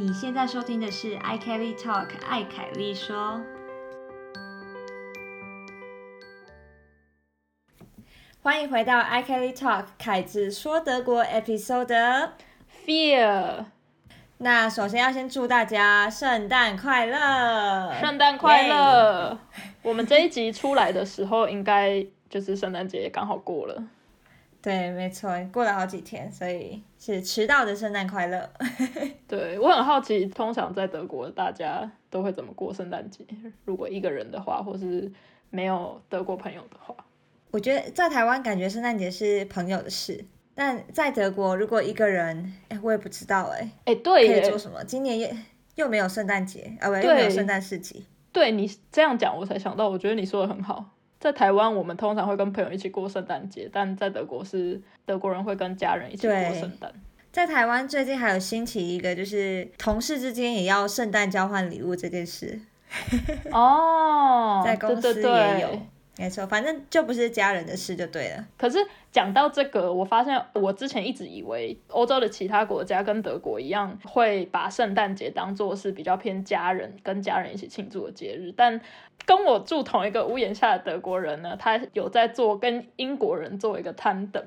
你现在收听的是 i Kelly Talk，艾凯丽说。欢迎回到 i Kelly Talk，凯子说德国 Episode Fear。那首先要先祝大家圣诞快乐，圣诞快乐！我们这一集出来的时候，应该就是圣诞节刚好过了。对，没错，过了好几天，所以是迟到的圣诞快乐。对我很好奇，通常在德国大家都会怎么过圣诞节？如果一个人的话，或是没有德国朋友的话，我觉得在台湾感觉圣诞节是朋友的事，但在德国如果一个人，哎，我也不知道，哎，哎，对，可以做什么？今年也又没有圣诞节，啊，不，又没有圣诞市集。对你这样讲，我才想到，我觉得你说的很好。在台湾，我们通常会跟朋友一起过圣诞节，但在德国是德国人会跟家人一起过圣诞。在台湾最近还有兴起一个，就是同事之间也要圣诞交换礼物这件事。哦，在公司也有，没错，反正就不是家人的事就对了。可是讲到这个，我发现我之前一直以为欧洲的其他国家跟德国一样，会把圣诞节当做是比较偏家人跟家人一起庆祝的节日，但。跟我住同一个屋檐下的德国人呢，他有在做跟英国人做一个 tandem，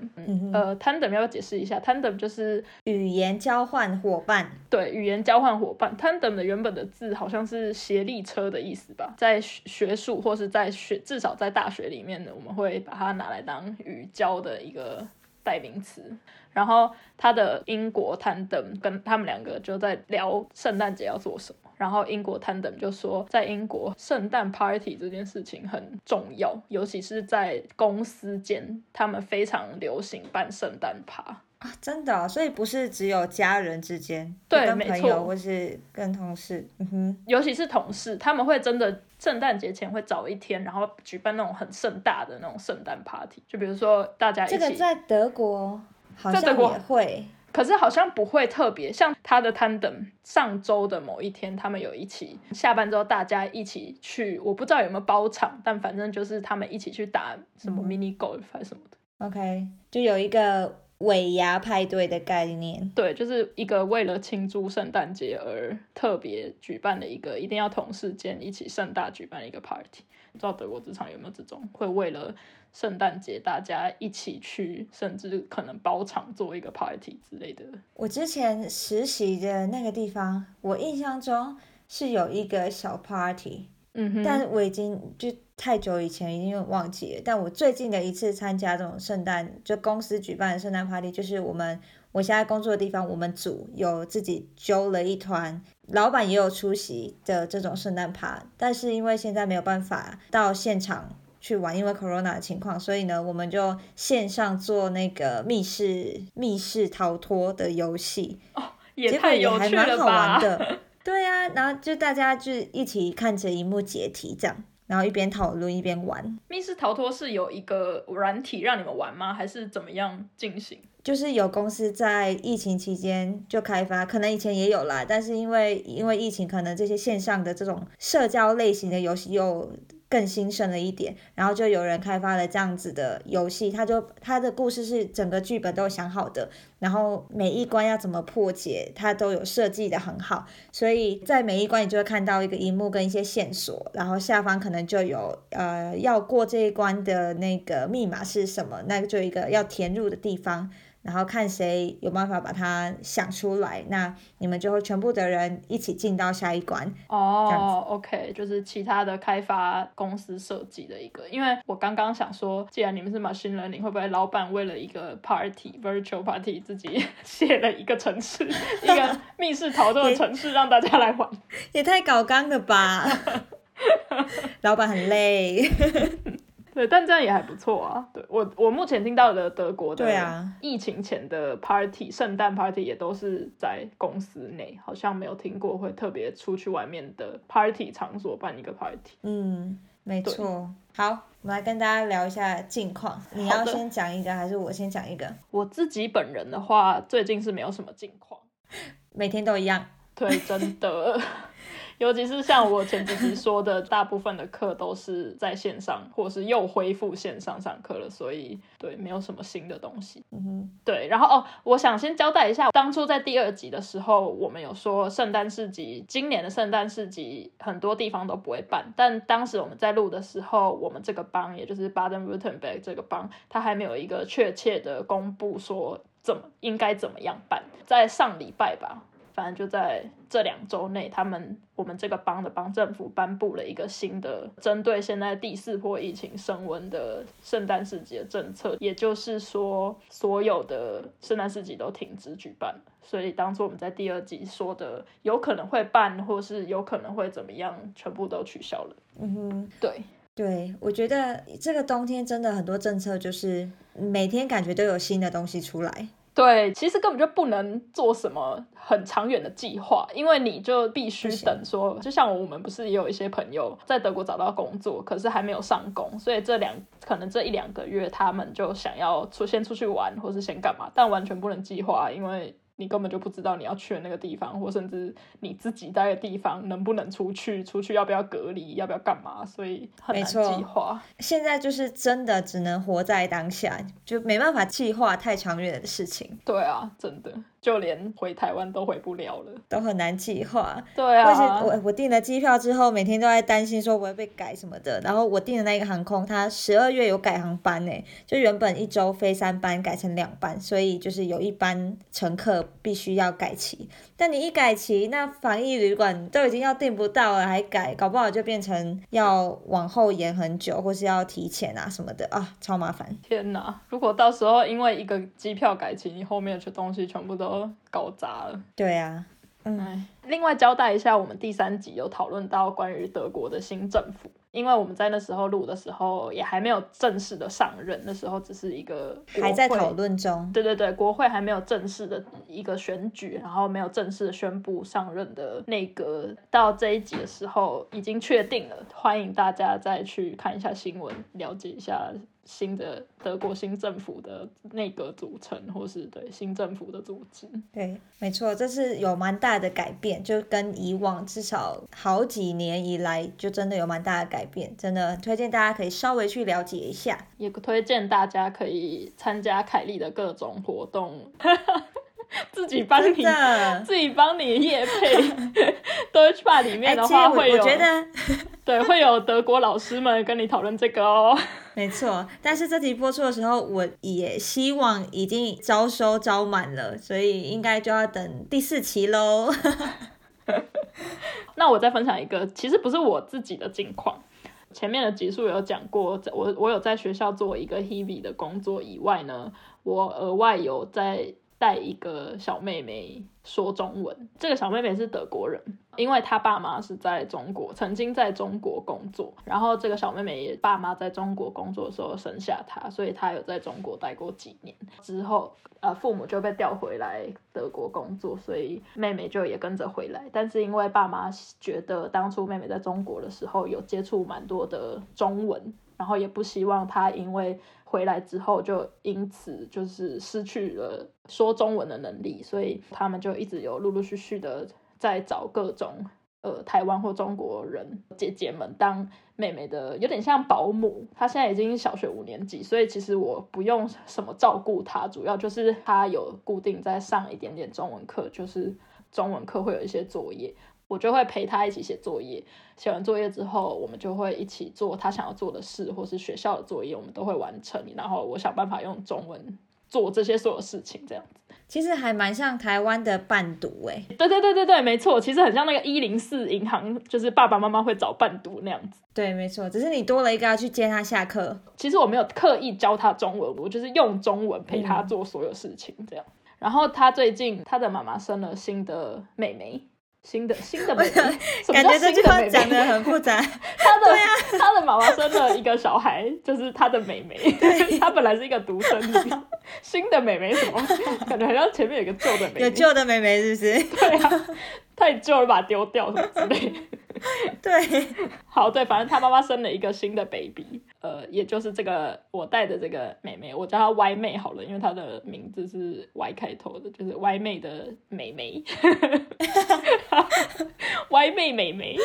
呃，tandem 要不要解释一下？tandem 就是语言交换伙伴。对，语言交换伙伴。tandem 的原本的字好像是协力车的意思吧？在学术或是在学，至少在大学里面呢，我们会把它拿来当语交的一个代名词。然后他的英国 tandem 跟他们两个就在聊圣诞节要做什么。然后英国 tandem 就说，在英国圣诞 party 这件事情很重要，尤其是在公司间，他们非常流行办圣诞趴啊，真的，所以不是只有家人之间，对，跟朋友或是跟同事，嗯哼，尤其是同事，他们会真的圣诞节前会早一天，然后举办那种很盛大的那种圣诞 party，就比如说大家一起，这个在德国好像也会。可是好像不会特别像他的 tandem，上周的某一天，他们有一起下班之后，大家一起去，我不知道有没有包场，但反正就是他们一起去打什么 mini golf 还是什么的。OK，就有一个尾牙派对的概念。对，就是一个为了庆祝圣诞节而特别举办的一个，一定要同事间一起盛大举办一个 party。不知道德国职场有没有这种会为了。圣诞节大家一起去，甚至可能包场做一个 party 之类的。我之前实习的那个地方，我印象中是有一个小 party，嗯哼，但我已经就太久以前已经忘记了。但我最近的一次参加这种圣诞，就公司举办的圣诞 party，就是我们我现在工作的地方，我们组有自己揪了一团，老板也有出席的这种圣诞趴，但是因为现在没有办法到现场。去玩，因为 corona 的情况，所以呢，我们就线上做那个密室密室逃脱的游戏，哦，也太有趣了吧！对啊，然后就大家就一起看着荧幕解题这样，然后一边讨论一边玩。密室逃脱是有一个软体让你们玩吗？还是怎么样进行？就是有公司在疫情期间就开发，可能以前也有啦，但是因为因为疫情，可能这些线上的这种社交类型的游戏又。更兴盛了一点，然后就有人开发了这样子的游戏，他就他的故事是整个剧本都想好的，然后每一关要怎么破解，他都有设计的很好，所以在每一关你就会看到一个荧幕跟一些线索，然后下方可能就有呃要过这一关的那个密码是什么，那就一个要填入的地方。然后看谁有办法把它想出来，那你们就会全部的人一起进到下一关。哦，OK，就是其他的开发公司设计的一个。因为我刚刚想说，既然你们是 machine learning，会不会老板为了一个 party virtual party 自己写了一个城市，一个 密室逃脱的城市让大家来玩？也太搞纲了吧！老板很累。对，但这样也还不错啊。对我，我目前听到的德国的疫情前的 party，圣诞 party 也都是在公司内，好像没有听过会特别出去外面的 party 场所办一个 party。嗯，没错。好，我们来跟大家聊一下近况。你要先讲一个，还是我先讲一个？我自己本人的话，最近是没有什么近况，每天都一样。对，真的。尤其是像我前几集说的，大部分的课都是在线上，或是又恢复线上上课了，所以对，没有什么新的东西。嗯哼，对，然后哦，我想先交代一下，当初在第二集的时候，我们有说圣诞市集，今年的圣诞市集很多地方都不会办，但当时我们在录的时候，我们这个帮，也就是 Baden-Württemberg 这个帮，它还没有一个确切的公布说怎么应该怎么样办，在上礼拜吧。反正就在这两周内，他们我们这个邦的邦政府颁布了一个新的针对现在第四波疫情升温的圣诞市集的政策，也就是说，所有的圣诞市集都停止举办。所以当初我们在第二集说的有可能会办，或是有可能会怎么样，全部都取消了。嗯哼，对，对，我觉得这个冬天真的很多政策就是每天感觉都有新的东西出来。对，其实根本就不能做什么很长远的计划，因为你就必须等说，就像我们不是也有一些朋友在德国找到工作，可是还没有上工，所以这两可能这一两个月他们就想要出先出去玩，或是先干嘛，但完全不能计划，因为。你根本就不知道你要去的那个地方，或甚至你自己待的地方能不能出去，出去要不要隔离，要不要干嘛，所以很难计划。现在就是真的只能活在当下，就没办法计划太长远的事情。对啊，真的。就连回台湾都回不了了，都很难计划。对啊，我我订了机票之后，每天都在担心说我会被改什么的。然后我订的那个航空，它十二月有改航班呢，就原本一周飞三班改成两班，所以就是有一班乘客必须要改期。但你一改期，那防疫旅馆都已经要订不到了，还改，搞不好就变成要往后延很久，或是要提前啊什么的啊，超麻烦。天哪！如果到时候因为一个机票改期，你后面的东西全部都搞砸了。对呀，嗯。另外交代一下，我们第三集有讨论到关于德国的新政府，因为我们在那时候录的时候也还没有正式的上任，那时候只是一个还在讨论中。对对对，国会还没有正式的一个选举，然后没有正式的宣布上任的内阁。到这一集的时候已经确定了，欢迎大家再去看一下新闻，了解一下。新的德国新政府的内阁组成，或是对新政府的组织，对，没错，这是有蛮大的改变，就跟以往至少好几年以来，就真的有蛮大的改变，真的推荐大家可以稍微去了解一下，也推荐大家可以参加凯莉的各种活动。自己帮你，自己帮你夜配，都去把里面的话会有，我觉得对，会有德国老师们跟你讨论这个哦。没错，但是这集播出的时候，我也希望已经招收招满了，所以应该就要等第四期喽。那我再分享一个，其实不是我自己的近况，前面的集数有讲过，我我有在学校做一个 Hebe 的工作以外呢，我额外有在。带一个小妹妹说中文，这个小妹妹是德国人，因为她爸妈是在中国，曾经在中国工作，然后这个小妹妹也爸妈在中国工作的时候生下她，所以她有在中国待过几年，之后呃父母就被调回来德国工作，所以妹妹就也跟着回来，但是因为爸妈觉得当初妹妹在中国的时候有接触蛮多的中文，然后也不希望她因为。回来之后就因此就是失去了说中文的能力，所以他们就一直有陆陆续续的在找各种呃台湾或中国人姐姐们当妹妹的，有点像保姆。她现在已经小学五年级，所以其实我不用什么照顾她，主要就是她有固定在上一点点中文课，就是中文课会有一些作业。我就会陪他一起写作业，写完作业之后，我们就会一起做他想要做的事，或是学校的作业，我们都会完成。然后我想办法用中文做这些所有事情，这样子。其实还蛮像台湾的伴读哎。对对对对对，没错，其实很像那个一零四银行，就是爸爸妈妈会找伴读那样子。对，没错，只是你多了一个要去接他下课。其实我没有刻意教他中文，我就是用中文陪他做所有事情这样。然后他最近他的妈妈生了新的妹妹。新的 新的妹妹，感觉这句话讲的很复杂。他的他的妈妈生了一个小孩，就是他的妹妹。他本来是一个独生女，新的妹妹什么？感觉好像前面有个旧的妹妹。有旧的妹妹是不是？对啊，太旧了，把它丢掉什么之类。对，好，对，反正他妈妈生了一个新的 baby，呃，也就是这个我带的这个妹妹，我叫她 Y 妹好了，因为她的名字是 Y 开头的，就是 Y 妹的妹妹，Y 妹妹妹，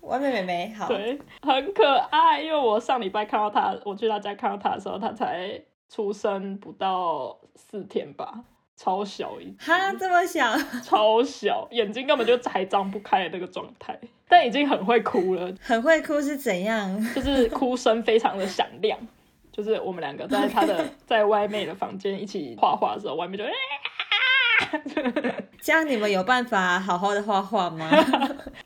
完美妹妹好，对，很可爱。因为我上礼拜看到她，我去她家看到她的时候，她才出生不到四天吧。超小一，哈，这么小，超小，眼睛根本就还张不开的那个状态，但已经很会哭了，很会哭是怎样？就是哭声非常的响亮，就是我们两个在他的 在外妹的房间一起画画的时候，外面就，这样你们有办法好好的画画吗？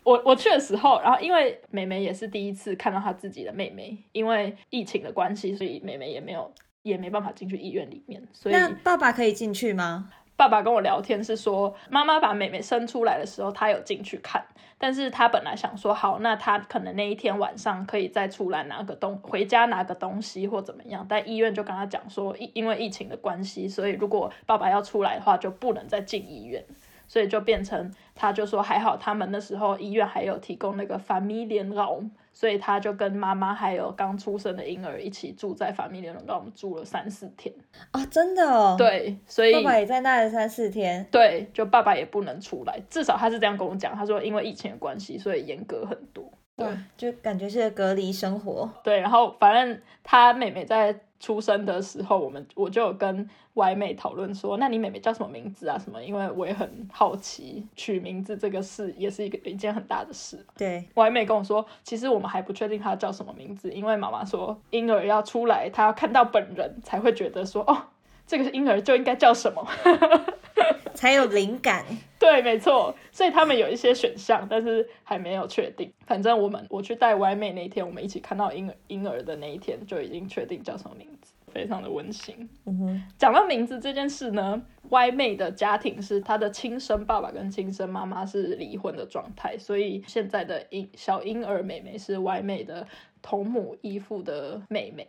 我我去的时候，然后因为妹妹也是第一次看到她自己的妹妹，因为疫情的关系，所以妹妹也没有。也没办法进去医院里面，所以那爸爸可以进去吗？爸爸跟我聊天是说，妈妈把妹妹生出来的时候，他有进去看，但是他本来想说，好，那他可能那一天晚上可以再出来拿个东，回家拿个东西或怎么样，但医院就跟他讲说，因因为疫情的关系，所以如果爸爸要出来的话，就不能再进医院，所以就变成他就说还好，他们那时候医院还有提供那个 family room。所以他就跟妈妈还有刚出生的婴儿一起住在法米联龙，跟我们住了三四天哦，真的哦。对，所以爸爸也在那三四天。对，就爸爸也不能出来，至少他是这样跟我讲。他说因为疫情的关系，所以严格很多。对，就感觉是隔离生活。对，然后反正他妹妹在。出生的时候，我们我就有跟歪妹讨论说，那你妹妹叫什么名字啊？什么？因为我也很好奇，取名字这个事也是一个一件很大的事。对，歪妹跟我说，其实我们还不确定她叫什么名字，因为妈妈说婴儿要出来，她要看到本人才会觉得说，哦，这个婴儿就应该叫什么。才有灵感，对，没错，所以他们有一些选项，但是还没有确定。反正我们我去带歪妹那一天，我们一起看到婴儿婴儿的那一天，就已经确定叫什么名字，非常的温馨。嗯哼，讲到名字这件事呢，歪妹的家庭是她的亲生爸爸跟亲生妈妈是离婚的状态，所以现在的婴小婴儿妹妹是歪妹的同母异父的妹妹。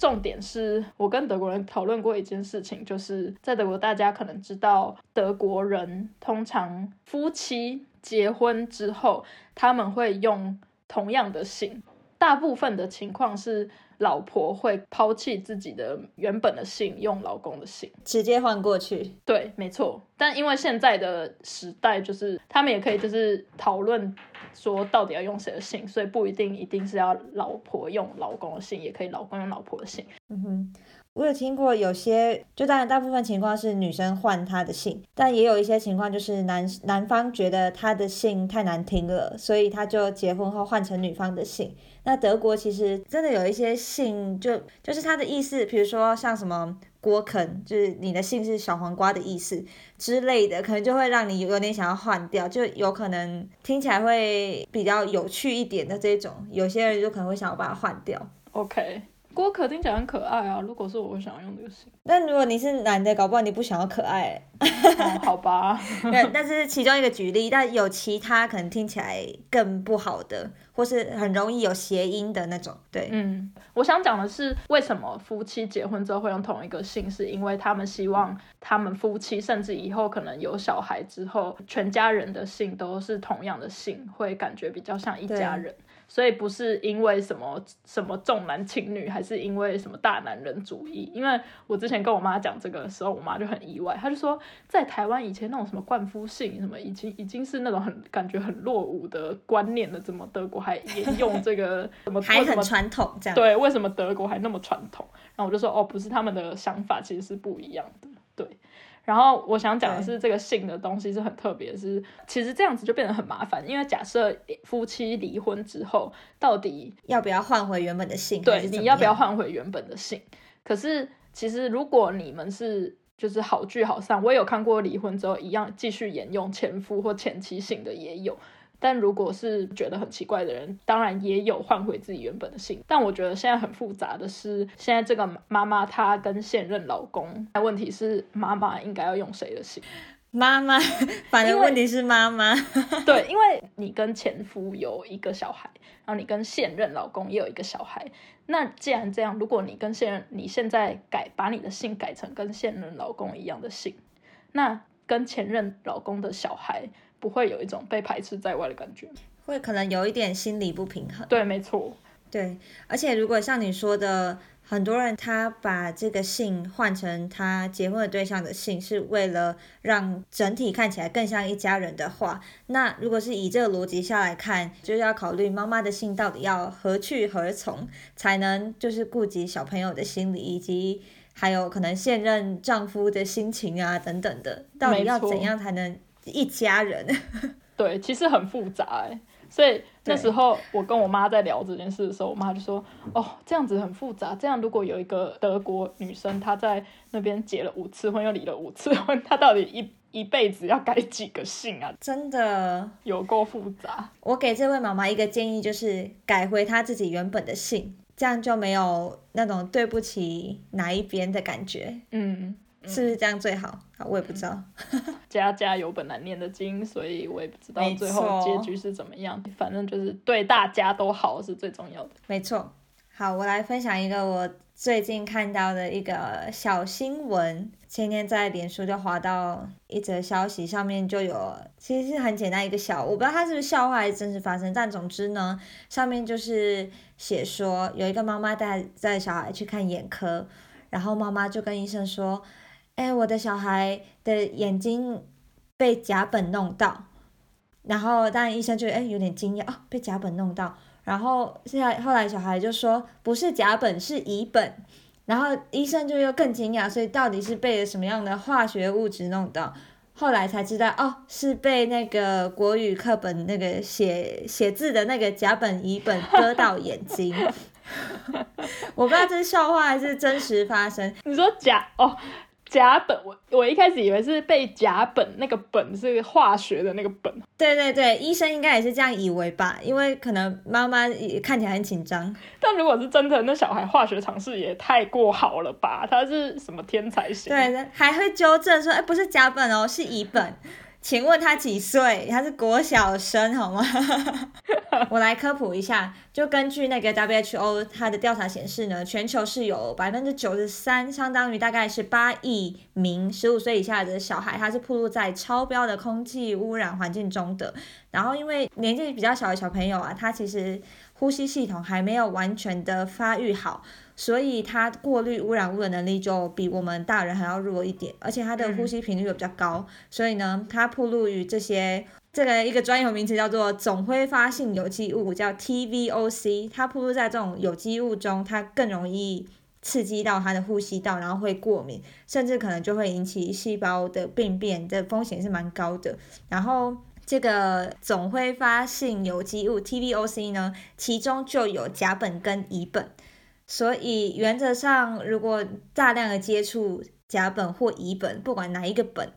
重点是我跟德国人讨论过一件事情，就是在德国，大家可能知道，德国人通常夫妻结婚之后，他们会用同样的姓。大部分的情况是，老婆会抛弃自己的原本的姓，用老公的姓，直接换过去。对，没错。但因为现在的时代，就是他们也可以就是讨论。说到底要用谁的姓，所以不一定一定是要老婆用老公的姓，也可以老公用老婆的姓。嗯哼，我有听过有些，就当然大部分情况是女生换她的姓，但也有一些情况就是男男方觉得他的姓太难听了，所以他就结婚后换成女方的姓。那德国其实真的有一些姓，就就是他的意思，比如说像什么。郭肯就是你的姓是小黄瓜的意思之类的，可能就会让你有点想要换掉，就有可能听起来会比较有趣一点的这种，有些人就可能会想要把它换掉。OK。郭可听起来很可爱啊！如果是我会想要用这个姓。那如果你是男的，搞不好你不想要可爱。好吧。对，那是其中一个举例，但有其他可能听起来更不好的，或是很容易有谐音的那种。对，嗯，我想讲的是，为什么夫妻结婚之后会用同一个姓，是因为他们希望他们夫妻，甚至以后可能有小孩之后，全家人的姓都是同样的姓，会感觉比较像一家人。所以不是因为什么什么重男轻女，还是因为什么大男人主义？因为我之前跟我妈讲这个的时候，我妈就很意外，她就说在台湾以前那种什么冠夫姓什么，已经已经是那种很感觉很落伍的观念了，怎么德国还沿用这个？什么还很传统这样？对，为什么德国还那么传统？然后我就说哦，不是他们的想法其实是不一样的，对。然后我想讲的是，这个姓的东西是很特别，是其实这样子就变得很麻烦，因为假设夫妻离婚之后，到底要不要换回原本的姓？对，你要不要换回原本的姓？可是其实如果你们是就是好聚好散，我有看过离婚之后一样继续沿用前夫或前妻姓的也有。但如果是觉得很奇怪的人，当然也有换回自己原本的姓。但我觉得现在很复杂的是，现在这个妈妈她跟现任老公，那问题是妈妈应该要用谁的姓？妈妈，反正问题是妈妈。对，因为你跟前夫有一个小孩，然后你跟现任老公也有一个小孩。那既然这样，如果你跟现任，你现在改把你的姓改成跟现任老公一样的姓，那跟前任老公的小孩。不会有一种被排斥在外的感觉。会可能有一点心理不平衡。对，没错。对，而且如果像你说的，很多人他把这个姓换成他结婚的对象的姓，是为了让整体看起来更像一家人的话，那如果是以这个逻辑下来看，就是要考虑妈妈的姓到底要何去何从，才能就是顾及小朋友的心理，以及还有可能现任丈夫的心情啊等等的，到底要怎样才能一家人？对，其实很复杂哎。所以那时候我跟我妈在聊这件事的时候，我妈就说：“哦，这样子很复杂。这样如果有一个德国女生，她在那边结了五次婚又离了五次婚，她到底一一辈子要改几个姓啊？真的有够复杂。”我给这位妈妈一个建议，就是改回她自己原本的姓，这样就没有那种对不起哪一边的感觉。嗯。是不是这样最好？啊，我也不知道。家家有本难念的经，所以我也不知道最后结局是怎么样。反正就是对大家都好是最重要的。没错。好，我来分享一个我最近看到的一个小新闻。前天在脸书就滑到一则消息，上面就有，其实是很简单一个小，我不知道它是不是笑话还是真实发生，但总之呢，上面就是写说有一个妈妈带带小孩去看眼科，然后妈妈就跟医生说。哎，我的小孩的眼睛被甲苯弄到，然后当然医生就哎有点惊讶哦，被甲苯弄到，然后现在后来小孩就说不是甲苯是乙苯，然后医生就又更惊讶，所以到底是被了什么样的化学物质弄到？后来才知道哦，是被那个国语课本那个写写字的那个甲苯乙苯割到眼睛。我不知道这是笑话还是真实发生。你说甲哦。甲苯，我我一开始以为是被甲苯，那个苯是化学的那个苯。对对对，医生应该也是这样以为吧，因为可能妈妈也看起来很紧张。但如果是真的，那小孩化学常识也太过好了吧？他是什么天才型？对，还会纠正说，哎，不是甲苯哦，是乙苯。请问他几岁？他是国小生好吗？我来科普一下，就根据那个 WHO 它的调查显示呢，全球是有百分之九十三，相当于大概是八亿名十五岁以下的小孩，他是暴露在超标的空气污染环境中的。然后因为年纪比较小的小朋友啊，他其实呼吸系统还没有完全的发育好。所以它过滤污染物的能力就比我们大人还要弱一点，而且它的呼吸频率又比较高，所以呢，它暴露于这些这个一个专有名词叫做总挥发性有机物，叫 TVOC，它暴露在这种有机物中，它更容易刺激到它的呼吸道，然后会过敏，甚至可能就会引起细胞的病变这风险是蛮高的。然后这个总挥发性有机物 TVOC 呢，其中就有甲苯跟乙苯。所以原则上，如果大量的接触甲苯或乙苯，不管哪一个苯，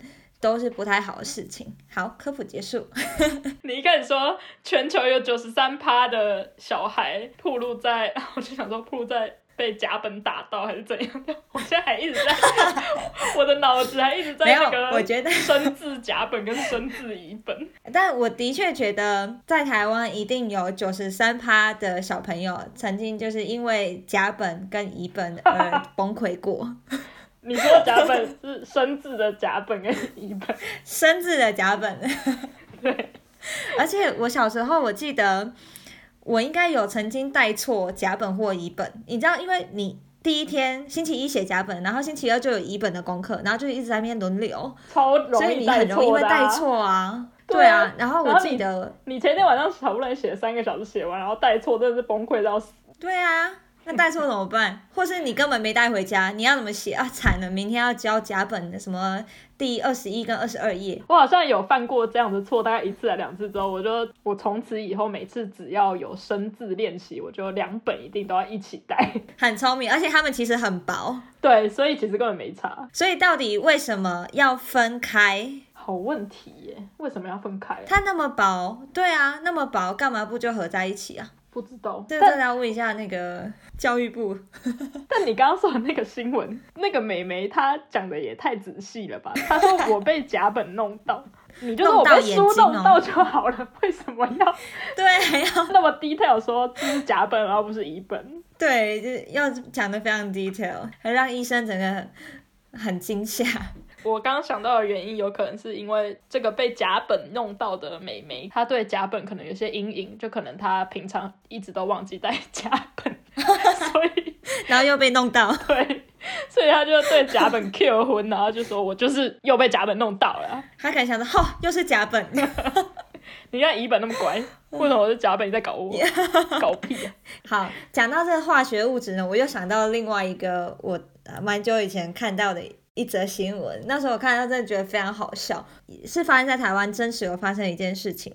都是不太好的事情。好，科普结束。你一开始说全球有九十三趴的小孩暴露在，我就想说暴露在。被甲本打到还是怎样的？我现在还一直在，我的脑子还一直在那个。我觉得生字甲本跟生字乙本。但我的确觉得，在台湾一定有九十三趴的小朋友曾经就是因为甲本跟乙本而 崩溃过。你说甲本是生字的甲本跟乙本？生字的甲本。对。而且我小时候我记得。我应该有曾经带错甲本或乙本，你知道，因为你第一天星期一写甲本，然后星期二就有乙本的功课，然后就一直在那边轮流，超容易所以你很容易会带错啊。对啊，然后我记得你前天晚上好不容易写三个小时写完，然后带错，真的是崩溃到死。对啊。那带错怎么办？或是你根本没带回家，你要怎么写啊？惨了，明天要交甲本的什么第二十一跟二十二页。我好像有犯过这样的错，大概一次还两次之后，我就我从此以后每次只要有生字练习，我就两本一定都要一起带。很聪明，而且他们其实很薄。对，所以其实根本没差。所以到底为什么要分开？好问题耶，为什么要分开？它那么薄，对啊，那么薄，干嘛不就合在一起啊？不知道，这真的要问一下那个教育部。但你刚刚说的那个新闻，那个美眉她讲的也太仔细了吧？她说我被甲本弄到，你就说我被书弄到就好了，为什么要 对还要那么 detail 说这是甲本而不是乙本？对，就要讲的非常 detail，还让医生整个很惊吓。我刚刚想到的原因，有可能是因为这个被甲本弄到的美眉，她对甲本可能有些阴影，就可能她平常一直都忘记带甲本，所以然后又被弄到，对，所以她就对甲本 Q 婚，然后就说我就是又被甲本弄到了。她可能想着，吼，又是甲本。你看乙本那么乖，为什么我是甲本你在搞我？搞屁啊！好，讲到这个化学物质呢，我又想到另外一个我呃蛮久以前看到的一则新闻，那时候我看到真的觉得非常好笑，是发生在台湾真实有发生一件事情。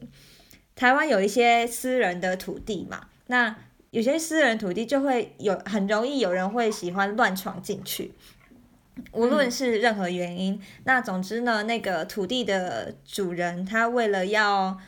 台湾有一些私人的土地嘛，那有些私人土地就会有很容易有人会喜欢乱闯进去，无论是任何原因。那总之呢，那个土地的主人他为了要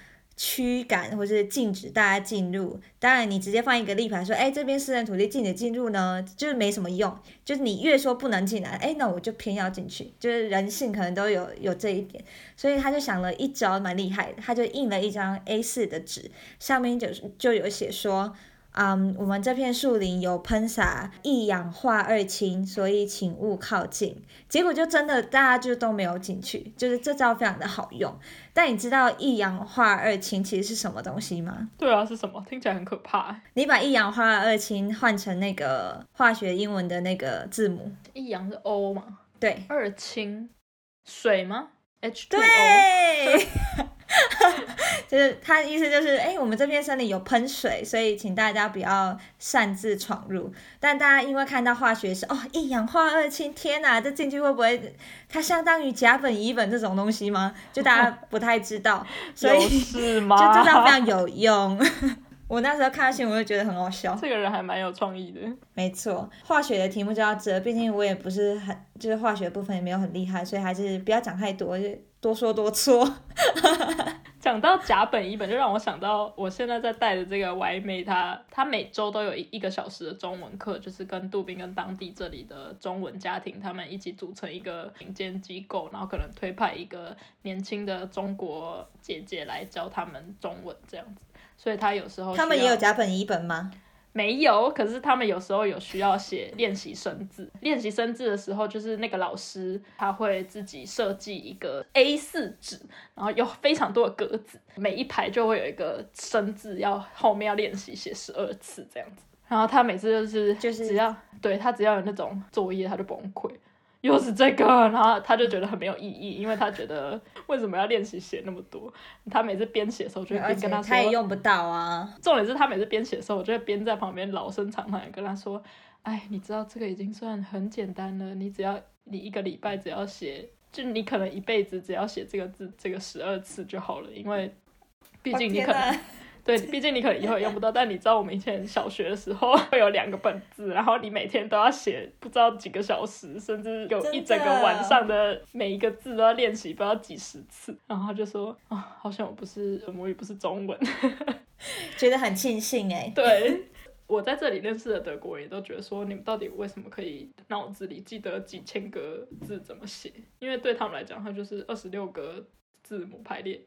驱赶或是禁止大家进入，当然你直接放一个立牌说，哎，这边私人土地禁止进入呢，就是没什么用。就是你越说不能进来，哎，那我就偏要进去。就是人性可能都有有这一点，所以他就想了一招蛮厉害的，他就印了一张 A 4的纸，上面就就有写说。嗯，我们这片树林有喷洒一氧化二氢，所以请勿靠近。结果就真的大家就都没有进去，就是这招非常的好用。但你知道一氧化二氢其实是什么东西吗？对啊，是什么？听起来很可怕。你把一氧化二氢换成那个化学英文的那个字母，一氧是 O 嘛？对，二氢水吗？H 对。就是他的意思就是，哎，我们这片森林有喷水，所以请大家不要擅自闯入。但大家因为看到化学是哦，一氧化二氢，天哪，这进去会不会它相当于甲苯、乙苯这种东西吗？就大家不太知道，所以是吗？就这招非常有用。我那时候看到新闻，就觉得很好笑。这个人还蛮有创意的。没错，化学的题目就要这，毕竟我也不是很，就是化学部分也没有很厉害，所以还是不要讲太多，就多说多错。讲到甲本乙本，就让我想到我现在在带的这个 Y 妹，她她每周都有一一个小时的中文课，就是跟杜宾跟当地这里的中文家庭他们一起组成一个民间机构，然后可能推派一个年轻的中国姐姐来教他们中文这样子。所以她有时候他们也有甲本乙本吗？没有，可是他们有时候有需要写练习生字。练习生字的时候，就是那个老师他会自己设计一个 A 四纸，然后有非常多的格子，每一排就会有一个生字，要后面要练习写十二次这样子。然后他每次就是就是只要对他只要有那种作业，他就崩溃。又是这个，然后他就觉得很没有意义，因为他觉得为什么要练习写那么多？他每次编写的时候，就会边跟他说，他也用不到啊。重点是他每次编写的时候，我就会边在旁边老生常谈跟他说：“哎，你知道这个已经算很简单了，你只要你一个礼拜只要写，就你可能一辈子只要写这个字这个十二次就好了，因为毕竟你可能。”对，毕竟你可能以后也用不到，但你知道我们以前小学的时候 会有两个本子，然后你每天都要写不知道几个小时，甚至有一整个晚上的每一个字都要练习，不知道几十次。然后他就说啊，好像我不是母语，不是中文，觉得很庆幸哎。对，我在这里认识的德国人也都觉得说，你们到底为什么可以脑子里记得几千个字怎么写？因为对他们来讲，它就是二十六个字母排列。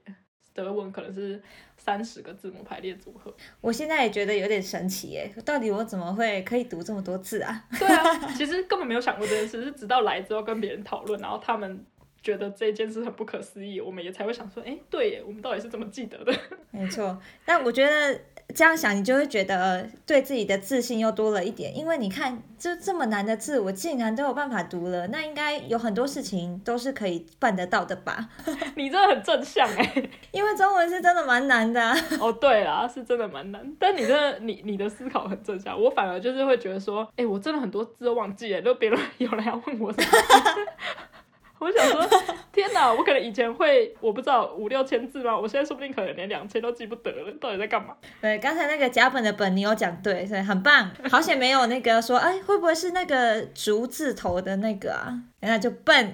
德文可能是三十个字母排列组合。我现在也觉得有点神奇耶，到底我怎么会可以读这么多字啊？对啊，其实根本没有想过这件事，是直到来之后跟别人讨论，然后他们觉得这件事很不可思议，我们也才会想说，哎，对耶，我们到底是怎么记得的？没错，但我觉得。这样想，你就会觉得对自己的自信又多了一点，因为你看，这这么难的字，我竟然都有办法读了，那应该有很多事情都是可以办得到的吧？你真的很正向哎，因为中文是真的蛮难的。哦，对啦，是真的蛮难，但你真的，你你的思考很正向，我反而就是会觉得说，哎，我真的很多字都忘记了，都别人有人要问我什么。我想说，天哪！我可能以前会，我不知道五六千字吗？我现在说不定可能连两千都记不得了，到底在干嘛？对，刚才那个甲本的本你有讲对，所以很棒。好险没有那个说，哎，会不会是那个竹字头的那个啊？那就笨。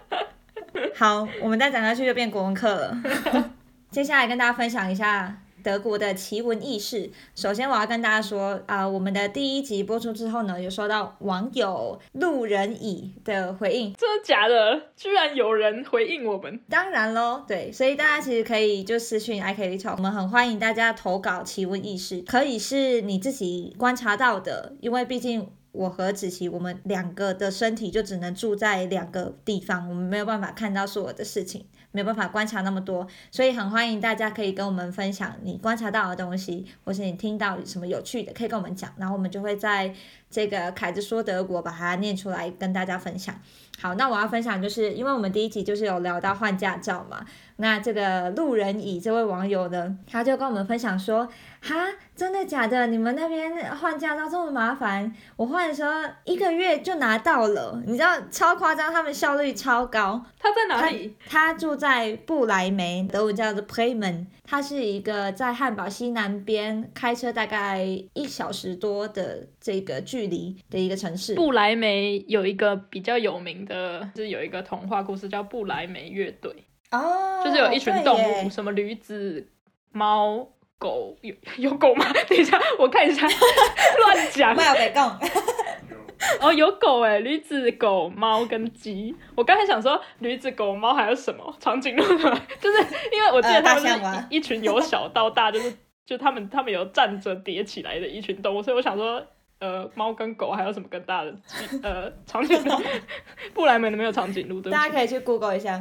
好，我们再讲下去就变国文课了。接下来跟大家分享一下。德国的奇闻异事，首先我要跟大家说啊，我们的第一集播出之后呢，有收到网友路人乙的回应，真的假的？居然有人回应我们？当然喽，对，所以大家其实可以就私讯 i k l i t 我们很欢迎大家投稿奇闻异事，可以是你自己观察到的，因为毕竟。我和子琪，我们两个的身体就只能住在两个地方，我们没有办法看到所有的事情，没有办法观察那么多，所以很欢迎大家可以跟我们分享你观察到的东西，或是你听到什么有趣的，可以跟我们讲，然后我们就会在这个凯子说德国把它念出来跟大家分享。好，那我要分享就是因为我们第一集就是有聊到换驾照嘛，那这个路人乙这位网友呢，他就跟我们分享说，哈，真的假的？你们那边换驾照这么麻烦？我换的时候一个月就拿到了，你知道超夸张，他们效率超高。他在哪里？他住在布莱梅，德文叫做 Playman，它是一个在汉堡西南边开车大概一小时多的这个距离的一个城市。布莱梅有一个比较有名的，就是有一个童话故事叫布莱梅乐队，哦，就是有一群动物，什么驴子、猫、狗，有有狗吗？等一下，我看一下，乱讲。没有给供。哦，有狗哎，驴子、狗、猫跟鸡。我刚才想说驴子、狗、猫还有什么长颈鹿 就是因为我记得呃他们是一一群由小到大，就是就他们他们有站着叠起来的一群动物，所以我想说。呃，猫跟狗还有什么更大的鸡？呃，长颈鹿，布莱梅的没有长颈鹿，对不起。大家可以去 Google 一下。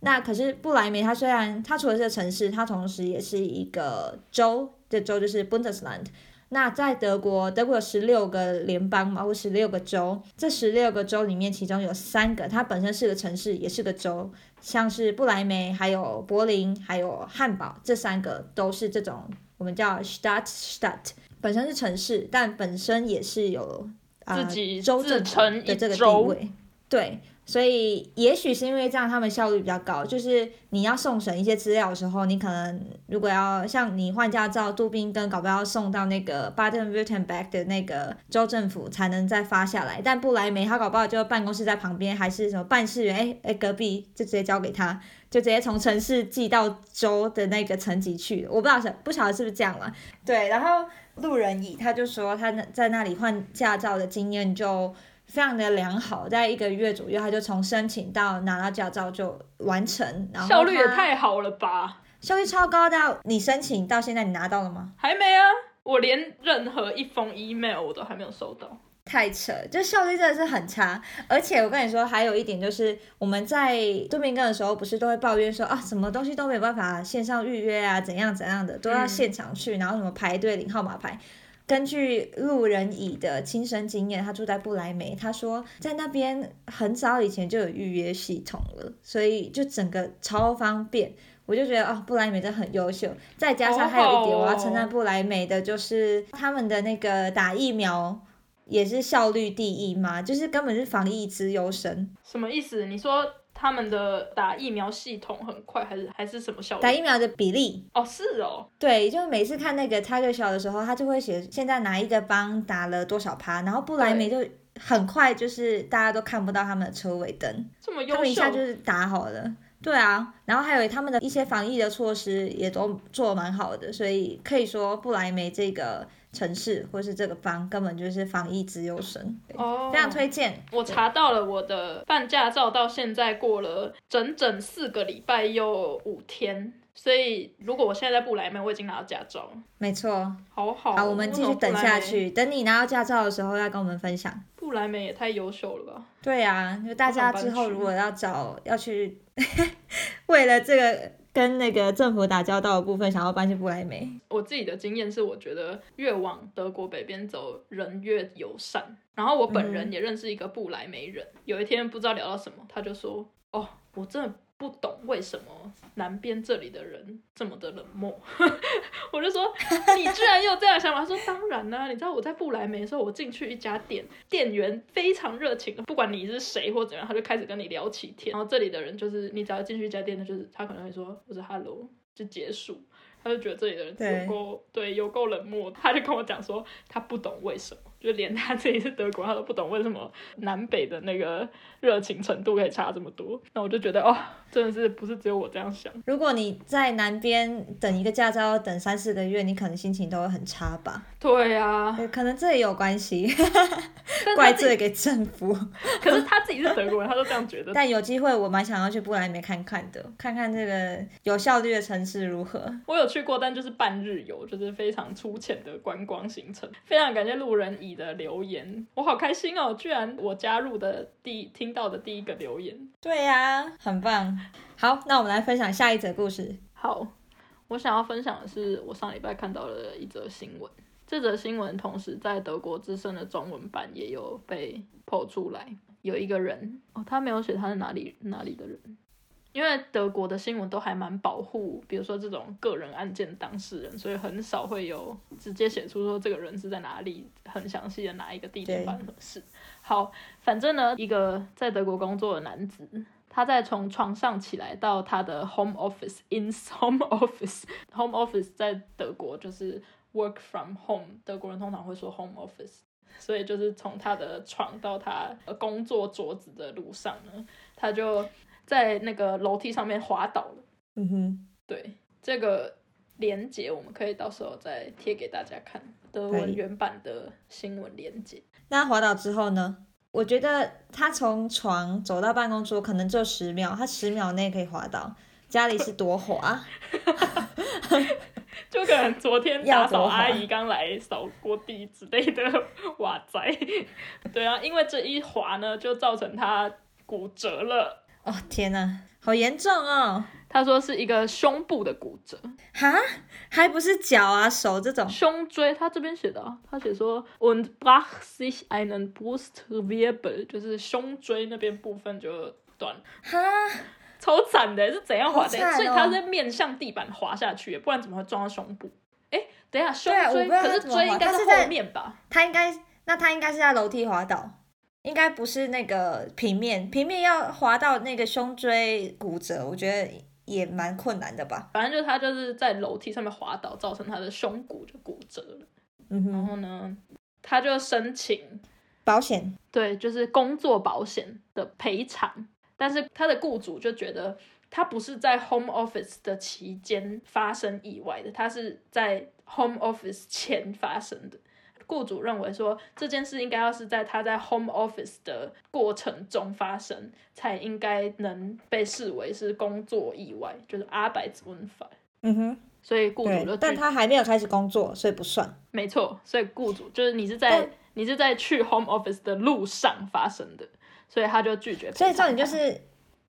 那可是不莱梅，它虽然它除了是个城市，它同时也是一个州，这州就是 Bundesland。那在德国，德国有十六个联邦嘛，或十六个州。这十六个州里面，其中有三个它本身是个城市，也是个州，像是不莱梅、还有柏林、还有汉堡，这三个都是这种我们叫 Stadt Stadt，本身是城市，但本身也是有啊、自己州政府的这个地位。对，所以也许是因为这样，他们效率比较高。就是你要送审一些资料的时候，你可能如果要像你换驾照，杜宾跟搞不好要送到那个 Baden-Württemberg 的那个州政府才能再发下来。但布莱梅他搞不好就办公室在旁边，还是什么办事员，哎哎隔壁就直接交给他，就直接从城市寄到州的那个层级去。我不知道是不晓得是不是这样了。对，然后路人乙他就说他在那里换驾照的经验就非常的良好，在一个月左右他就从申请到拿到驾照就完成，然后效率也太好了吧？效率超高的啊。你申请到现在你拿到了吗？还没啊，我连任何一封 email 我都还没有收到。太扯，就效率真的是很差。而且我跟你说，还有一点就是，我们在杜宾根的时候，不是都会抱怨说啊，什么东西都没有办法线上预约啊，怎样怎样的，都要嗯现场去，然后什么排队领号码牌。根据路人乙的亲身经验，他住在不莱梅，他说在那边很早以前就有预约系统了，所以就整个超方便。我就觉得哦，布莱梅真的很优秀。再加上还有一点，我要称赞布莱梅的就是他们的那个打疫苗也是效率第一嘛，就是根本是防疫之优生。什么意思？你说他们的打疫苗系统很快，还是还是什么效果？打疫苗的比例，哦，是哦，对，就是每次看那个 Tiger Show 的时候，他就会写现在哪一个帮打了多少趴，然后布莱梅就很快就是大家都看不到他们的车尾灯，这么优他们一，下就是打好了。对啊，然后还有他们的一些防疫的措施也都做得蛮好的，所以可以说布莱梅这个城市或是这个方根本就是防疫之优生，哦，非常推荐。我查到了，我的办驾照到现在过了整整四个礼拜又五天，所以如果我现在在布莱梅，我已经拿到驾照了，没错，好好。好，我们继续等下。去，等你拿到驾照的时候要跟我们分享。布莱梅也太优秀了吧！对啊，就大家之后如果要找要去，为了这个跟那个政府打交道的部分，想要搬去不莱梅，我自己的经验是，我觉得越往德国北边走，人越友善。然后我本人也认识一个不莱梅人，有一天不知道聊到什么，他就说：“哦，我真的不懂为什么南边这里的人这么的冷漠。”我就说：“你居然有这样的想法？”他说：“当然啦、你知道我在布莱梅的时候，我进去一家店，店员非常热情，不管你是谁或怎样，他就开始跟你聊起天。然后这里的人就是，你只要进去一家店，就是他可能会说我是 hello 就结束。”他就觉得这里的人对有够对有够冷漠，他就跟我讲说他不懂为什么，就连他自己是德国，他都不懂为什么南北的那个热情程度可以差这么多。那我就觉得哦，真的是不是只有我这样想？如果你在南边等一个驾照要等三四个月，你可能心情都会很差吧？对啊，对可能这也有关系。但怪罪给政府。可是他自己是德国人，他都这样觉得。但有机会，我蛮想要去布莱梅看看的，看看这个有效率的城市如何。我有去过，但就是半日游，就是非常粗浅的观光行程。非常感谢路人乙的留言，我好开心哦！居然我加入的第听到的第一个留言。对呀，很棒。好，那我们来分享下一则故事。好，我想要分享的是我上礼拜看到的一则新闻。这则新闻同时在德国之声的中文版也有被抛出来。有一个人哦，他没有写他是哪里哪里的人，因为德国的新闻都还蛮保护，比如说这种个人案件当事人，所以很少会有直接写出说这个人是在哪里，很详细的哪一个地点发生事。好，反正呢，一个在德国工作的男子，他在从床上起来到他的 home office，in home office，home office 在德国就是。Work from home，德国人通常会说 home office，所以就是从他的床到他工作桌子的路上呢，他就在那个楼梯上面滑倒了。嗯哼，对，这个连接我们可以到时候再贴给大家看德文原版的新闻连接。那滑倒之后呢？我觉得他从床走到办公桌可能就十秒，他十秒内可以滑倒，家里是多滑。就可能昨天打扫阿姨刚来扫过地之类的瓦宅，对啊，因为这一滑呢，就造成他骨折了。哦天哪，好严重哦！他说是一个胸部的骨折，哈，还不是脚啊手这种胸椎。他这边写的，他写说 und brach sich einen Brustwirbel，就是胸椎那边部分就断。哈。超惨的，是怎样滑的？所以他是面向地板滑下去，不然怎么会撞到胸部？哎，等一下，胸椎可是椎应该是后面吧？他应该，那他应该是在楼梯滑倒，应该不是那个平面，平面要滑到那个胸椎骨折，我觉得也蛮困难的吧。反正就他就是在楼梯上面滑倒，造成他的胸骨就骨折了。嗯哼，然后呢，他就申请保险，对，就是工作保险的赔偿。但是他的雇主就觉得他不是在 home office 的期间发生意外的，他是在 home office 前发生的。雇主认为说这件事应该要是在他在 home office 的过程中发生，才应该能被视为是工作意外，就是阿白子文法。嗯哼，所以雇主就但他还没有开始工作，所以不算。没错，所以雇主就是你是在你是在去 home office 的路上发生的。所以他就拒绝。所以重点就是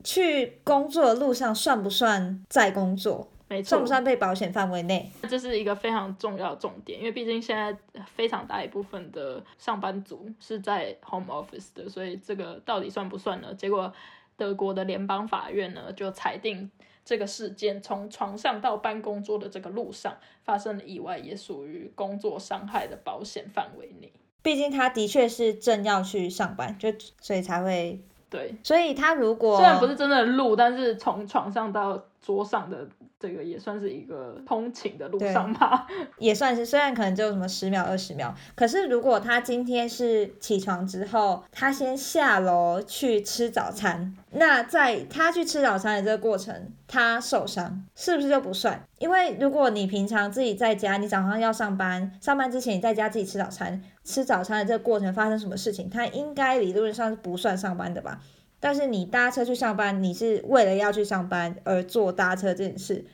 去工作的路上算不算在工作？没错，算不算被保险范围内？这是一个非常重要的重点，因为毕竟现在非常大一部分的上班族是在 home office 的，所以这个到底算不算呢？结果德国的联邦法院呢就裁定这个事件从床上到办公桌的这个路上发生的意外也属于工作伤害的保险范围内。毕竟他的确是正要去上班，就所以才会对。所以他如果虽然不是真的路，但是从床上到桌上的这个也算是一个通勤的路上吧，也算是。虽然可能只有什么十秒、二十秒，可是如果他今天是起床之后，他先下楼去吃早餐，那在他去吃早餐的这个过程，他受伤是不是就不算？因为如果你平常自己在家，你早上要上班，上班之前你在家自己吃早餐，吃早餐的这个过程发生什么事情，他应该理论上是不算上班的吧？但是你搭车去上班，你是为了要去上班而坐搭车这件事，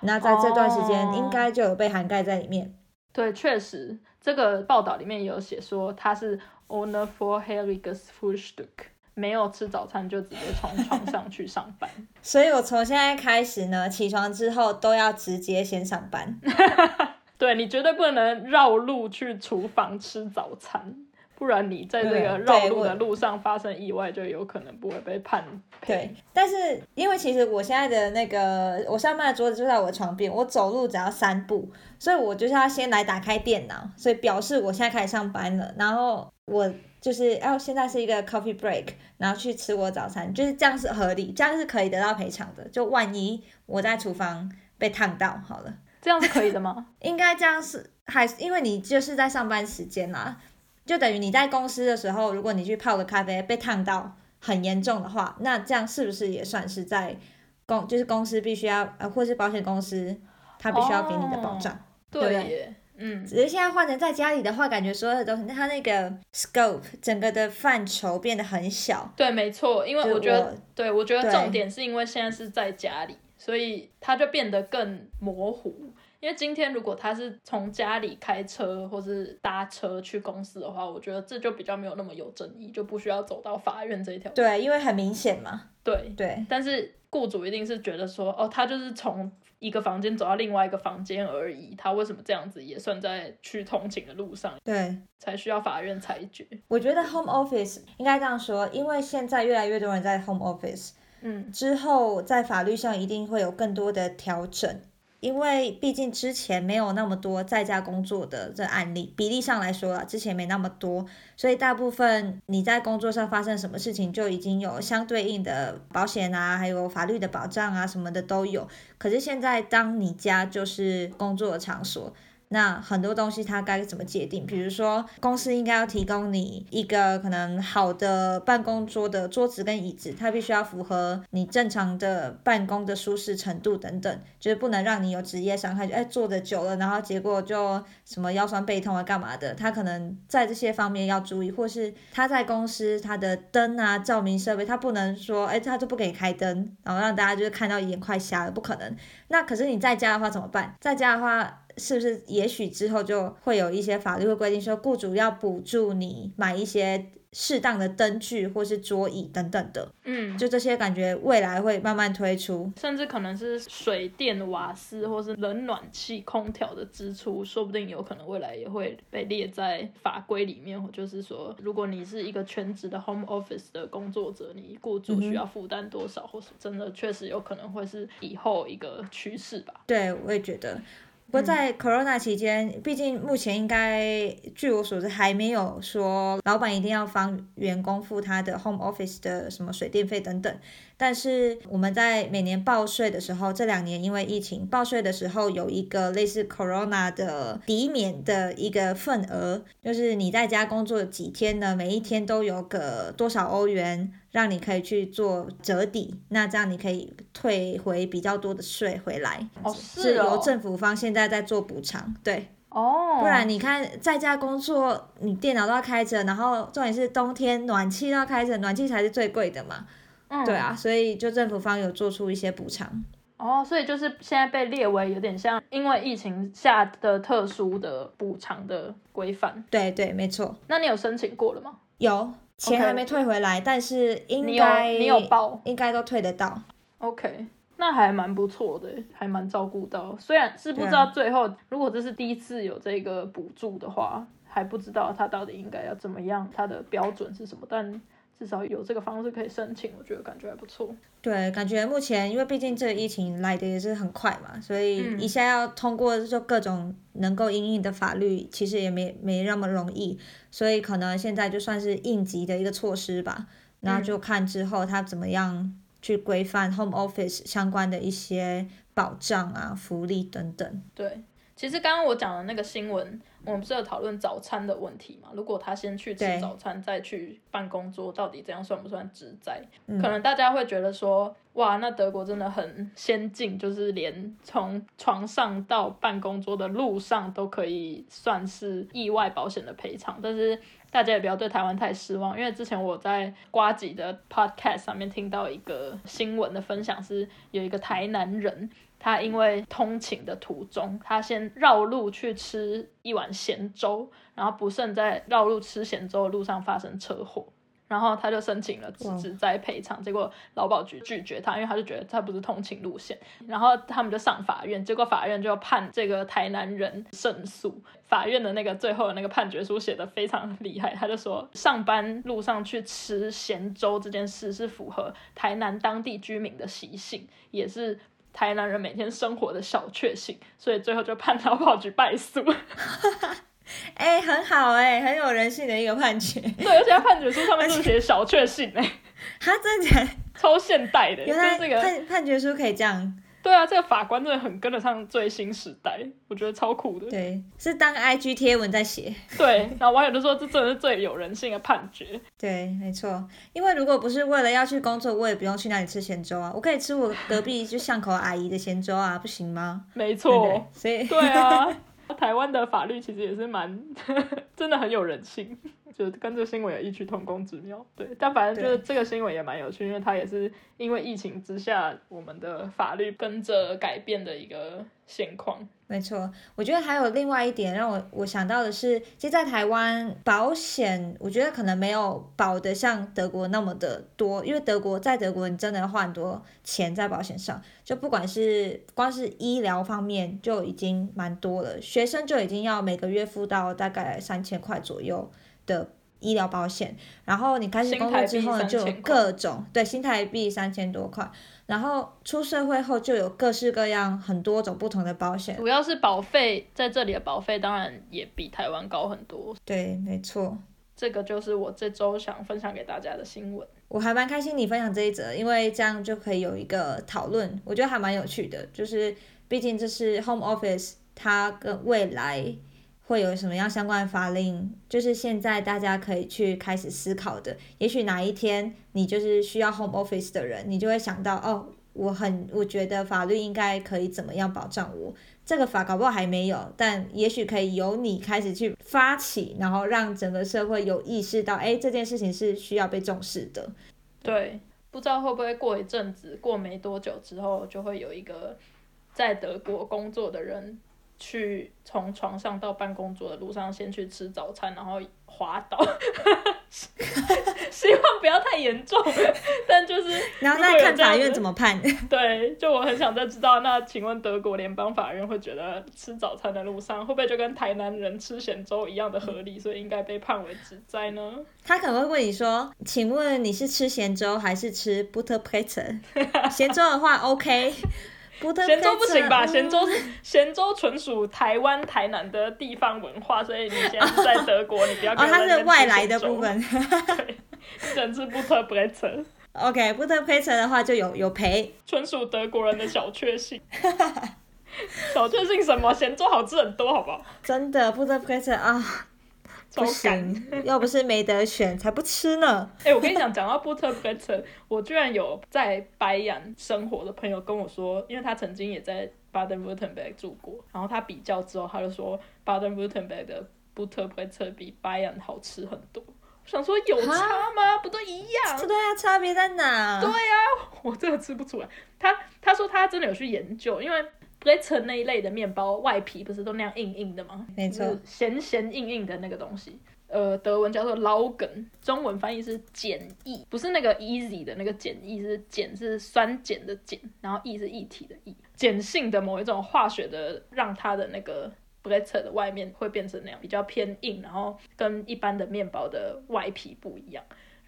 那在这段时间应该就有被涵盖在里面。对，确实这个报道里面有写说他是 owner for Harry's Frühstück。没有吃早餐就直接从床上 去上班，所以我从现在开始呢，起床之后都要直接先上班。对你绝对不能绕路去厨房吃早餐，不然你在这个绕路的路上发生意外，就有可能不会被判。对，但是因为其实我现在的那个我上班的桌子就在我的床边，我走路只要三步，所以我就是要先来打开电脑，所以表示我现在开始上班了，然后我。就是，哦，现在是一个 coffee break，然后去吃我早餐，就是这样是合理，这样是可以得到赔偿的。就万一我在厨房被烫到，好了，这样是可以的吗？应该这样是，还是因为你就是在上班时间啦，就等于你在公司的时候，如果你去泡个咖啡被烫到很严重的话，那这样是不是也算是在公，就是公司必须要，呃，或是保险公司他必须要给你的保障？对。嗯，只是现在换成在家里的话，感觉所有的东西，它那个 scope 整个的范畴变得很小。对，没错，因为我觉得我，对我觉得重点是因为现在是在家里，所以它就变得更模糊。因为今天如果他是从家里开车或是搭车去公司的话，我觉得这就比较没有那么有争议，就不需要走到法院这一条。对，因为很明显嘛。对，对，但是雇主一定是觉得说，哦，他就是从一个房间走到另外一个房间而已，他为什么这样子也算在去通勤的路上，对，才需要法院裁决。我觉得 home office 应该这样说，因为现在越来越多人在 home office，嗯，之后在法律上一定会有更多的调整。因为毕竟之前没有那么多在家工作的这案例，比例上来说啊，之前没那么多，所以大部分你在工作上发生什么事情，就已经有相对应的保险啊，还有法律的保障啊什么的都有。可是现在，当你家就是工作的场所，那很多东西它该怎么界定？比如说，公司应该要提供你一个可能好的办公桌的桌子跟椅子，它必须要符合你正常的办公的舒适程度等等，就是不能让你有职业伤害。就哎，坐的久了，然后结果就什么腰酸背痛啊，干嘛的？他可能在这些方面要注意，或是他在公司他的灯啊、照明设备，他不能说哎，他就不给你开灯，然后让大家就是看到眼快瞎了，不可能。那可是你在家的话怎么办？在家的话。是不是也许之后就会有一些法律会规定说，雇主要补助你买一些适当的灯具或是桌椅等等的，嗯，就这些感觉未来会慢慢推出。甚至可能是水电、瓦斯或是冷暖气、空调的支出，说不定有可能未来也会被列在法规里面。就是说，如果你是一个全职的 home office 的工作者，你雇主需要负担多少，或是真的确实有可能会是以后一个趋势吧。对，我也觉得。不过在 Corona 期间，毕竟目前应该据我所知还没有说老板一定要帮员工付他的 home office 的什么水电费等等。但是我们在每年报税的时候，这两年因为疫情报税的时候有一个类似 Corona 的抵免的一个份额，就是你在家工作几天呢，每一天都有个多少欧元，让你可以去做折抵，那这样你可以退回比较多的税回来。哦，是由哦，政府方现在在做补偿，对，哦，不然你看在家工作，你电脑都要开着，然后重点是冬天暖气都要开着，暖气才是最贵的嘛，嗯对啊，所以就政府方有做出一些补偿，哦，所以就是现在被列为有点像因为疫情下的特殊的补偿的规范。对对，没错，那你有申请过了吗？有钱还没退回来，但是应该你有报应该都退得到，？OK，那还蛮不错的，还蛮照顾到。虽然是不知道最后，如果这是第一次有这个补助的话，还不知道它到底应该要怎么样，它的标准是什么，但。至少有这个方式可以申请，我觉得感觉还不错。对，感觉目前因为毕竟这个疫情来的也是很快嘛，所以嗯一下要通过就各种能够应应的法律，其实也没没那么容易，所以可能现在就算是应急的一个措施吧，那就看之后他怎么样去规范 home office 相关的一些保障啊、福利等等。对，其实刚刚我讲的那个新闻，我们不是有讨论早餐的问题嘛？如果他先去吃早餐，再去办公桌，到底这样算不算职灾？嗯可能大家会觉得说，哇，那德国真的很先进，就是连从床上到办公桌的路上都可以算是意外保险的赔偿。但是大家也不要对台湾太失望，因为之前我在瓜吉的 podcast 上面听到一个新闻的分享，是有一个台南人。他因为通勤的途中，他先绕路去吃一碗咸粥，然后不慎在绕路吃咸粥的路上发生车祸，然后他就申请了哇职灾赔偿，结果劳保局拒绝他，因为他就觉得他不是通勤路线，然后他们就上法院，结果法院就判这个台南人胜诉。法院的那个最后的那个判决书写的非常厉害，他就说上班路上去吃咸粥这件事是符合台南当地居民的习性，也是台南人每天生活的小确幸，所以最后就判劳保局败诉。哎、很好哎、很有人性的一个判决。对，而且他判决书上面就是写小确幸哎、他，真的？超现代的，原来是这个判判决书可以这样？对啊，这个法官真的很跟得上最新时代，我觉得超酷的。对，是当 IG 贴文在写。对，然后网友就说这真的是最有人性的判决。对，没错。因为如果不是为了要去工作，我也不用去那里吃咸粥啊，我可以吃我隔壁就巷口阿姨的咸粥啊，不行吗？没对对错，？所以对啊。台湾的法律其实也是蛮 真的很有人性，就跟这新闻有异曲同工之妙。对，但反正就是这个新闻也蛮有趣，因为它也是因为疫情之下，我们的法律跟着改变的一个现况。没错，我觉得还有另外一点让我我想到的是，其实在台湾保险，我觉得可能没有保的像德国那么的多，因为德国在德国你真的要花很多钱在保险上，就不管是光是医疗方面就已经蛮多了，学生就已经要每个月付到大概三千块左右的。医疗保险，然后你开始工作之后呢，就有各种对新台币三千多块，然后出社会后就有各式各样很多种不同的保险。主要是保费在这里的保费当然也比台湾高很多。对，没错，这个就是我这周想分享给大家的新闻。我还蛮开心你分享这一则，因为这样就可以有一个讨论，我觉得还蛮有趣的。就是毕竟这是 Home Office，它跟未来。会有什么样相关的法令？就是现在大家可以去开始思考的。也许哪一天你就是需要 home office 的人，你就会想到哦，我很我觉得法律应该可以怎么样保障我？这个法搞不好还没有，但也许可以由你开始去发起，然后让整个社会有意识到，哎，这件事情是需要被重视的。对，不知道会不会过一阵子，过没多久之后，就会有一个在德国工作的人。去从床上到办公桌的路上，先去吃早餐，然后滑倒，希望不要太严重，但就是，然后再看法院怎么判。对，就我很想再知道，那请问德国联邦法院会觉得吃早餐的路上会不会就跟台南人吃咸粥一样的合理，所以应该被判为职灾呢？他可能会问你说，请问你是吃咸粥还是吃 butter pizza？咸粥的话，OK。咸州不行吧？咸州咸州纯属台湾台南的地方文化，所以你现在在德国，你不要跟他是外来的部分。对，只能吃 butter pizza。OK，butter pizza 的话就有有赔，纯属德国人的小确幸。小确幸什么？咸州好吃很多，好不好？真的 butter pizza 啊。不行，要不是没得选，才不吃呢。哎，我跟你讲，讲到 butter pizza，我居然有在白洋生活的朋友跟我说，因为他曾经也在 Baden Württemberg 住过，然后他比较之后，他就说 Baden Württemberg 的 butter pizza 比白洋好吃很多。想说有差吗？不都一样？对啊，差别在哪？对啊，我真的吃不出来。他他说他真的有去研究，因为。Bread 那一类的面包外皮不是都那样硬硬的吗？没错，咸咸硬硬的那个东西，呃，德文叫做 laugen，中文翻译是碱液，不是那个 easy 的那个碱液，是碱是酸碱的碱，然后液是液体的液，碱性的某一种化学的让它的那个 bread 的外面会变成那样，比较偏硬，然后跟一般的面包的外皮不一样。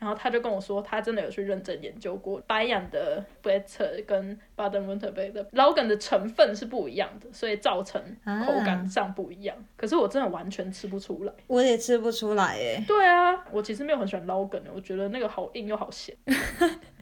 然后他就跟我说，他真的有去认真研究过，白养的 Butter 跟 Baden w i n t e r b e r g 的 a n 的成分是不一样的，所以造成口感上不一样。可是我真的完全吃不出来，我也吃不出来耶。对啊，我其实没有很喜欢 Logan 的，我觉得那个好硬又好咸。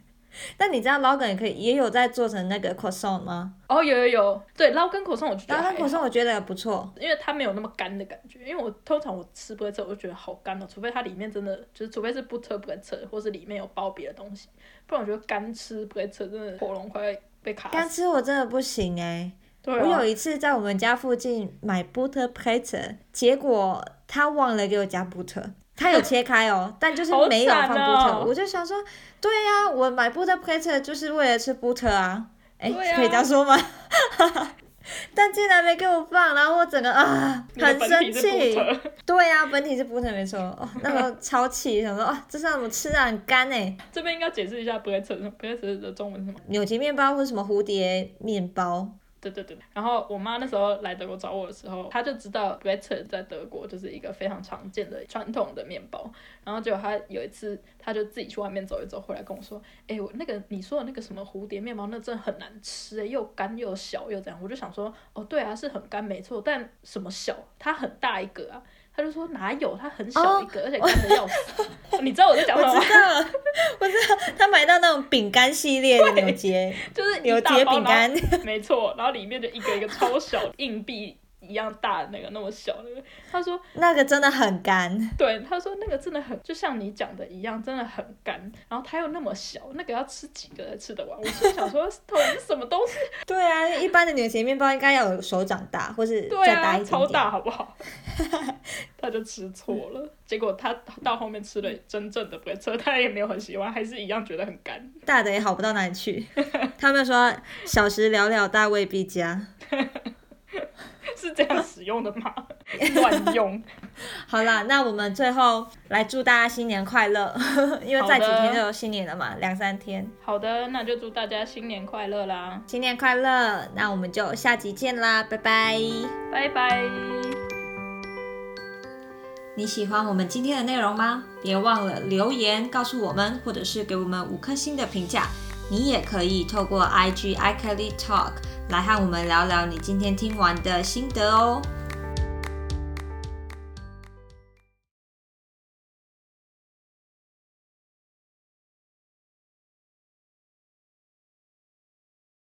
但你知道老梗也可以，也有在做成那个 croissant 吗？哦，有有有，对，捞根 croissant 我觉得捞根 croissant 我觉得不错，因为它没有那么干的感觉。因为我通常我吃 butter 我就觉得好干哦，除非它里面真的就是，除非是 butter butter 或是里面有包别的东西，不然我觉得干吃 butter 真的喉咙快被卡。干吃我真的不行哎，我有一次在我们家附近买 butter butter，结果他忘了给我加 butter。它有切开哦，但就是没有放 butter，我就想说，对呀，我买 butter plate 就是为了吃 butter 啊，哎，可以这样说吗？但竟然没给我放，然后我整个啊，很生气。对呀，本体是 butter 没错，哦，那个超气，想说哦，这是怎么吃啊，很干哎。这边应该解释一下 butter，butter 的中文是什么？扭结面包或者什么蝴蝶面包。对对对，然后我妈那时候来德国找我的时候，她就知道 b r e t t e r 在德国就是一个非常常见的传统的面包。然后结果她有一次，她就自己去外面走一走，回来跟我说：“哎，我那个你说的那个什么蝴蝶面包，那真的很难吃哎，又干又小又这样。”我就想说：“哦，对啊，是很干没错，但什么小？它很大一个啊。”他就说哪有，他很小一个，而且干的要死。你知道我在讲什么吗？我知道，我知道。他买到那种饼干系列的牛结，就是牛结饼干，没错。然后里面就一个一个超小硬币。一样大的那个那么小那个，他说那个真的很干。对，他说那个真的很就像你讲的一样，真的很干。然后它又那么小，那个要吃几个才吃得完？我心想说，到底是什么东西？对啊，一般的牛前面包应该要有手掌大，或是再大一点点。超大好不好？他就吃错了，结果他到后面吃了真正的不车，他也没有很喜欢，还是一样觉得很干。大的也好不到哪里去。他们说小时了了，大未必佳。是这样使用的吗？乱用。好啦，那我们最后来祝大家新年快乐，因为再几天就有新年了嘛，两三天。好的，那就祝大家新年快乐啦！新年快乐，那我们就下集见啦，拜拜，拜拜。你喜欢我们今天的内容吗？别忘了留言告诉我们，或者是给我们五颗星的评价。你也可以透过 IG iKelly Talk 来和我们聊聊你今天听完的心得哦。